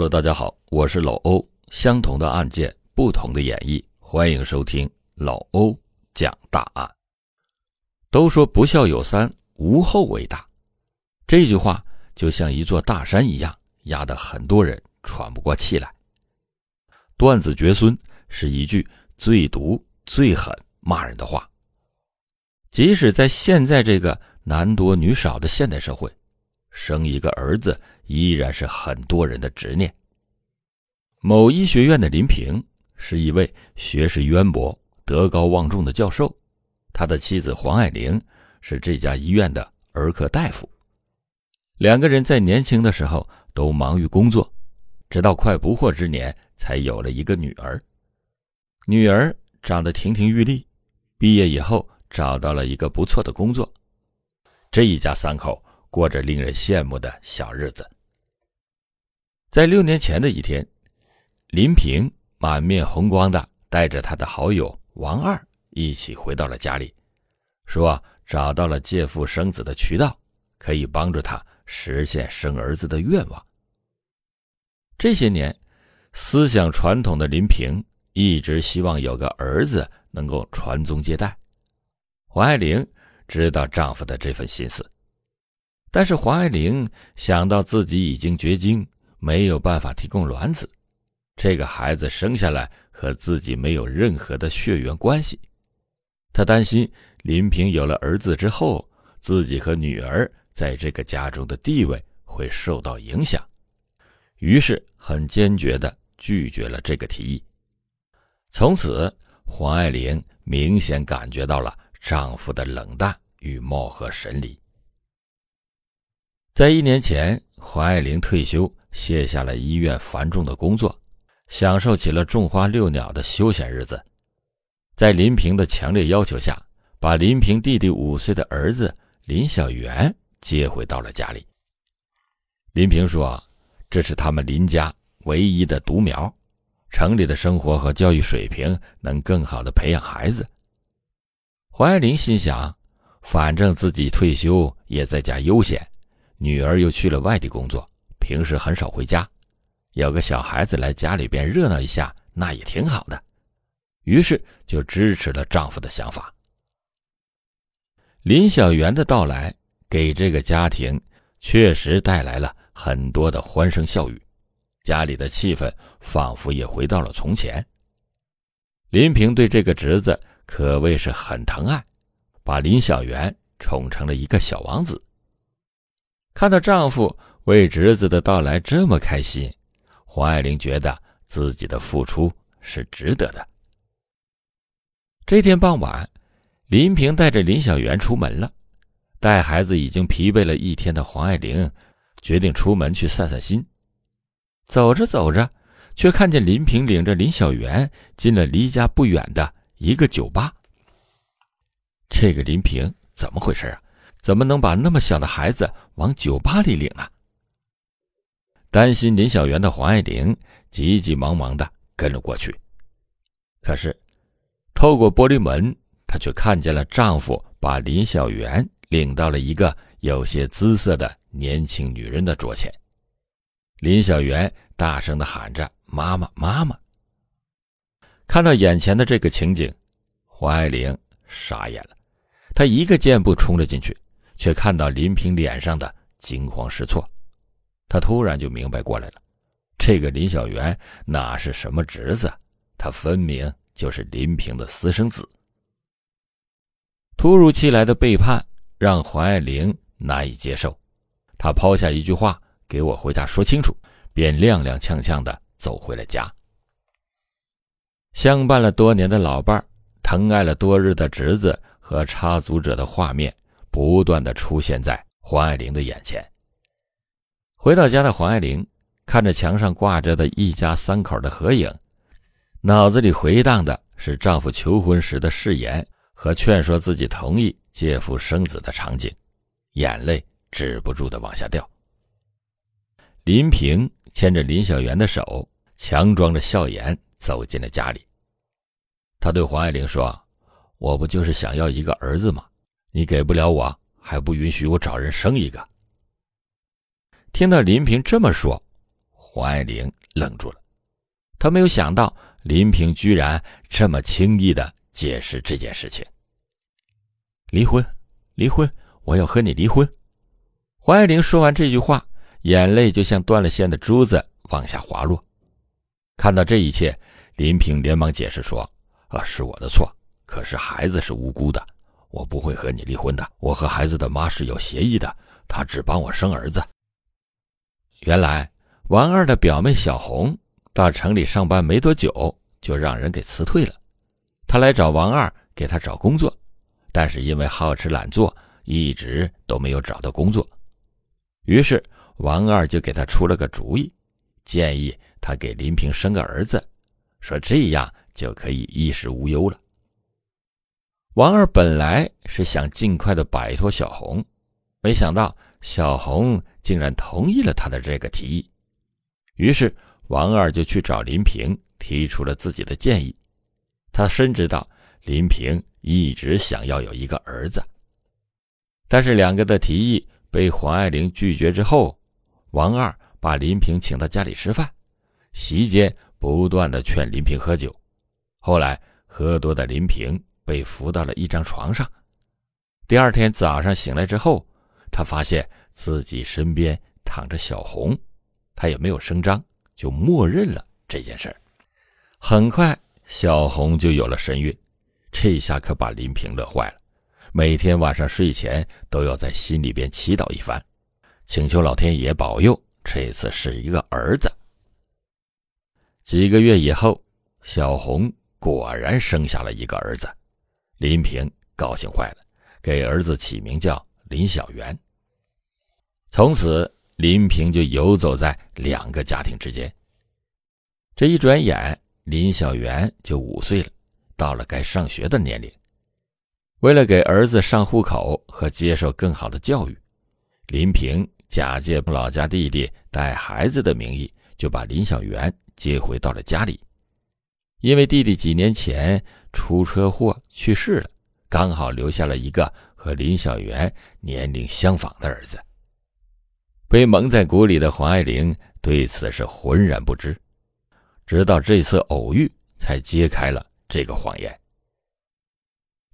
Hello，大家好，我是老欧。相同的案件，不同的演绎，欢迎收听老欧讲大案。都说不孝有三，无后为大。这句话就像一座大山一样，压得很多人喘不过气来。断子绝孙是一句最毒、最狠、骂人的话。即使在现在这个男多女少的现代社会，生一个儿子。依然是很多人的执念。某医学院的林平是一位学识渊博、德高望重的教授，他的妻子黄爱玲是这家医院的儿科大夫。两个人在年轻的时候都忙于工作，直到快不惑之年才有了一个女儿。女儿长得亭亭玉立，毕业以后找到了一个不错的工作。这一家三口过着令人羡慕的小日子。在六年前的一天，林平满面红光的带着他的好友王二一起回到了家里，说找到了借腹生子的渠道，可以帮助他实现生儿子的愿望。这些年，思想传统的林平一直希望有个儿子能够传宗接代。黄爱玲知道丈夫的这份心思，但是黄爱玲想到自己已经绝经。没有办法提供卵子，这个孩子生下来和自己没有任何的血缘关系，她担心林平有了儿子之后，自己和女儿在这个家中的地位会受到影响，于是很坚决的拒绝了这个提议。从此，黄爱玲明显感觉到了丈夫的冷淡与貌合神离。在一年前，黄爱玲退休。卸下了医院繁重的工作，享受起了种花遛鸟的休闲日子。在林平的强烈要求下，把林平弟弟五岁的儿子林小元接回到了家里。林平说：“这是他们林家唯一的独苗，城里的生活和教育水平能更好的培养孩子。”黄爱玲心想：“反正自己退休也在家悠闲，女儿又去了外地工作。”平时很少回家，有个小孩子来家里边热闹一下，那也挺好的。于是就支持了丈夫的想法。林小媛的到来给这个家庭确实带来了很多的欢声笑语，家里的气氛仿佛也回到了从前。林平对这个侄子可谓是很疼爱，把林小媛宠成了一个小王子。看到丈夫。为侄子的到来这么开心，黄爱玲觉得自己的付出是值得的。这天傍晚，林平带着林小媛出门了。带孩子已经疲惫了一天的黄爱玲，决定出门去散散心。走着走着，却看见林平领着林小媛进了离家不远的一个酒吧。这个林平怎么回事啊？怎么能把那么小的孩子往酒吧里领呢？担心林小媛的黄爱玲急急忙忙的跟了过去，可是透过玻璃门，她却看见了丈夫把林小媛领到了一个有些姿色的年轻女人的桌前。林小媛大声的喊着：“妈妈，妈妈！”看到眼前的这个情景，黄爱玲傻眼了。她一个箭步冲了进去，却看到林平脸上的惊慌失措。他突然就明白过来了，这个林小媛哪是什么侄子，他分明就是林平的私生子。突如其来的背叛让黄爱玲难以接受，她抛下一句话：“给我回家说清楚。”便踉踉跄跄的走回了家。相伴了多年的老伴疼爱了多日的侄子和插足者的画面，不断的出现在黄爱玲的眼前。回到家的黄爱玲看着墙上挂着的一家三口的合影，脑子里回荡的是丈夫求婚时的誓言和劝说自己同意借腹生子的场景，眼泪止不住的往下掉。林平牵着林小媛的手，强装着笑颜走进了家里。他对黄爱玲说：“我不就是想要一个儿子吗？你给不了我，还不允许我找人生一个。”听到林平这么说，黄爱玲愣住了，她没有想到林平居然这么轻易的解释这件事情。离婚，离婚，我要和你离婚。黄爱玲说完这句话，眼泪就像断了线的珠子往下滑落。看到这一切，林平连忙解释说：“啊，是我的错，可是孩子是无辜的，我不会和你离婚的。我和孩子的妈是有协议的，她只帮我生儿子。”原来。王二的表妹小红到城里上班没多久，就让人给辞退了。她来找王二给她找工作，但是因为好吃懒做，一直都没有找到工作。于是王二就给他出了个主意，建议他给林平生个儿子，说这样就可以衣食无忧了。王二本来是想尽快的摆脱小红，没想到小红竟然同意了他的这个提议。于是，王二就去找林平，提出了自己的建议。他深知到林平一直想要有一个儿子，但是两个的提议被黄爱玲拒绝之后，王二把林平请到家里吃饭，席间不断的劝林平喝酒。后来，喝多的林平被扶到了一张床上。第二天早上醒来之后，他发现自己身边躺着小红。他也没有声张，就默认了这件事儿。很快，小红就有了身孕，这下可把林平乐坏了。每天晚上睡前都要在心里边祈祷一番，请求老天爷保佑这次是一个儿子。几个月以后，小红果然生下了一个儿子，林平高兴坏了，给儿子起名叫林小元。从此。林平就游走在两个家庭之间。这一转眼，林小媛就五岁了，到了该上学的年龄。为了给儿子上户口和接受更好的教育，林平假借老家弟弟带孩子的名义，就把林小媛接回到了家里。因为弟弟几年前出车祸去世了，刚好留下了一个和林小媛年龄相仿的儿子。被蒙在鼓里的黄爱玲对此是浑然不知，直到这次偶遇才揭开了这个谎言。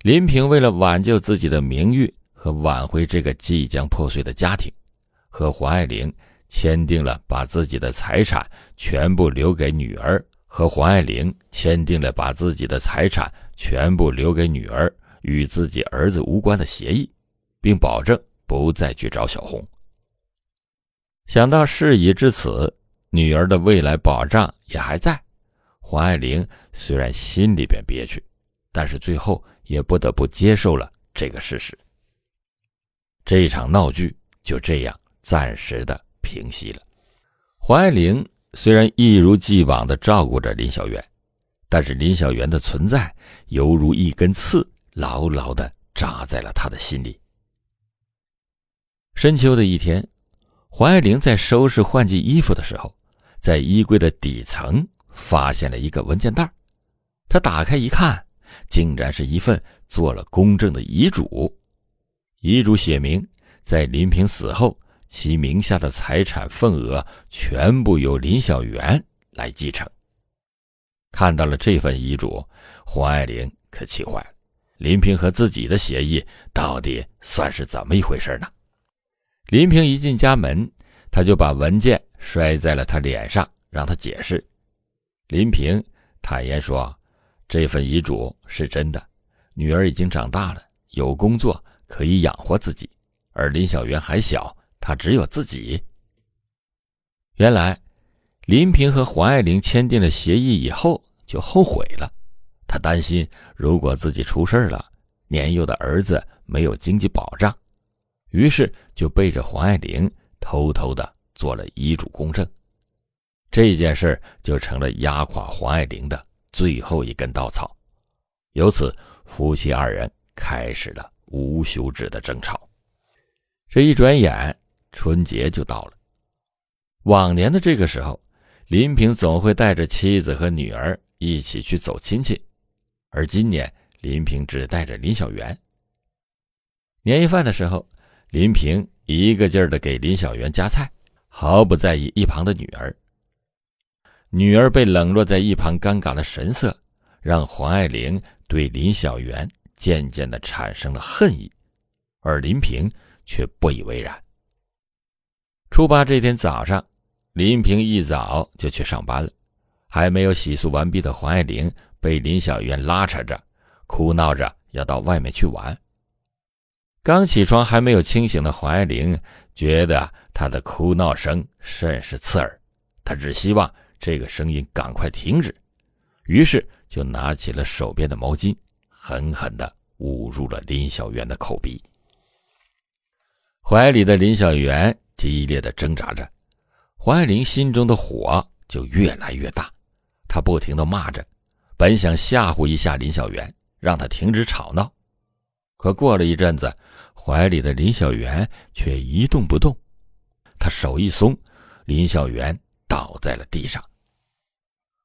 林平为了挽救自己的名誉和挽回这个即将破碎的家庭，和黄爱玲签订了把自己的财产全部留给女儿，和黄爱玲签订了把自己的财产全部留给女儿与自己儿子无关的协议，并保证不再去找小红。想到事已至此，女儿的未来保障也还在，黄爱玲虽然心里边憋屈，但是最后也不得不接受了这个事实。这一场闹剧就这样暂时的平息了。黄爱玲虽然一如既往的照顾着林小媛，但是林小媛的存在犹如一根刺，牢牢的扎在了他的心里。深秋的一天。黄爱玲在收拾换季衣服的时候，在衣柜的底层发现了一个文件袋。她打开一看，竟然是一份做了公证的遗嘱。遗嘱写明，在林平死后，其名下的财产份额全部由林小媛来继承。看到了这份遗嘱，黄爱玲可气坏了。林平和自己的协议到底算是怎么一回事呢？林平一进家门，他就把文件摔在了他脸上，让他解释。林平坦言说：“这份遗嘱是真的，女儿已经长大了，有工作可以养活自己，而林小媛还小，他只有自己。”原来，林平和黄爱玲签订了协议以后就后悔了，他担心如果自己出事了，年幼的儿子没有经济保障。于是就背着黄爱玲偷偷的做了遗嘱公证，这件事就成了压垮黄爱玲的最后一根稻草。由此，夫妻二人开始了无休止的争吵。这一转眼，春节就到了。往年的这个时候，林平总会带着妻子和女儿一起去走亲戚，而今年林平只带着林小媛。年夜饭的时候。林平一个劲儿的给林小媛夹菜，毫不在意一旁的女儿，女儿被冷落在一旁，尴尬的神色，让黄爱玲对林小媛渐渐的产生了恨意，而林平却不以为然。初八这天早上，林平一早就去上班了，还没有洗漱完毕的黄爱玲被林小媛拉扯着，哭闹着要到外面去玩。刚起床还没有清醒的黄爱玲觉得她的哭闹声甚是刺耳，她只希望这个声音赶快停止，于是就拿起了手边的毛巾，狠狠地捂住了林小媛的口鼻。怀里的林小媛激烈的挣扎着，黄爱玲心中的火就越来越大，她不停的骂着，本想吓唬一下林小媛，让她停止吵闹。可过了一阵子，怀里的林小媛却一动不动。他手一松，林小媛倒在了地上。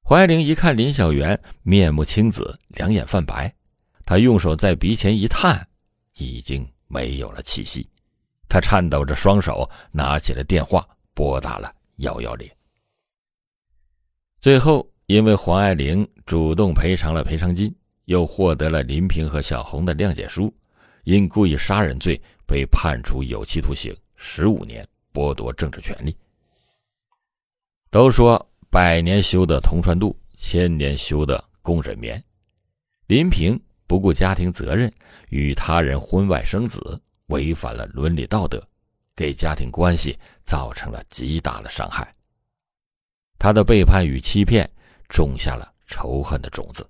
怀玲一看林小媛面目青紫，两眼泛白，他用手在鼻前一探，已经没有了气息。他颤抖着双手拿起了电话，拨打了幺幺零。最后，因为黄爱玲主动赔偿了赔偿金，又获得了林平和小红的谅解书。因故意杀人罪被判处有期徒刑十五年，剥夺政治权利。都说百年修得同船渡，千年修得共枕眠。林平不顾家庭责任，与他人婚外生子，违反了伦理道德，给家庭关系造成了极大的伤害。他的背叛与欺骗，种下了仇恨的种子，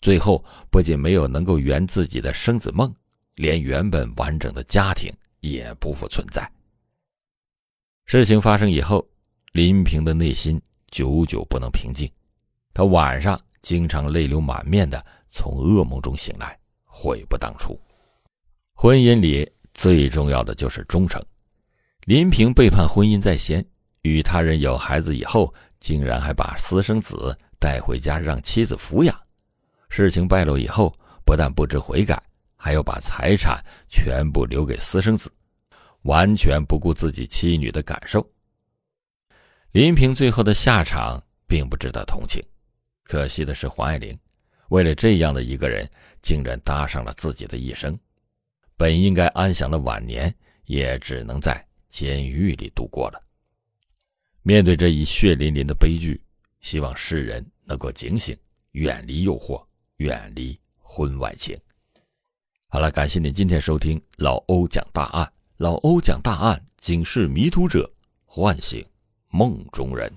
最后不仅没有能够圆自己的生子梦。连原本完整的家庭也不复存在。事情发生以后，林平的内心久久不能平静，他晚上经常泪流满面的从噩梦中醒来，悔不当初。婚姻里最重要的就是忠诚。林平背叛婚姻在先，与他人有孩子以后，竟然还把私生子带回家让妻子抚养。事情败露以后，不但不知悔改。还要把财产全部留给私生子，完全不顾自己妻女的感受。林平最后的下场并不值得同情，可惜的是黄爱玲，为了这样的一个人，竟然搭上了自己的一生，本应该安详的晚年，也只能在监狱里度过了。面对这一血淋淋的悲剧，希望世人能够警醒，远离诱惑，远离婚外情。好了，感谢您今天收听老欧讲大案。老欧讲大案，警示迷途者，唤醒梦中人。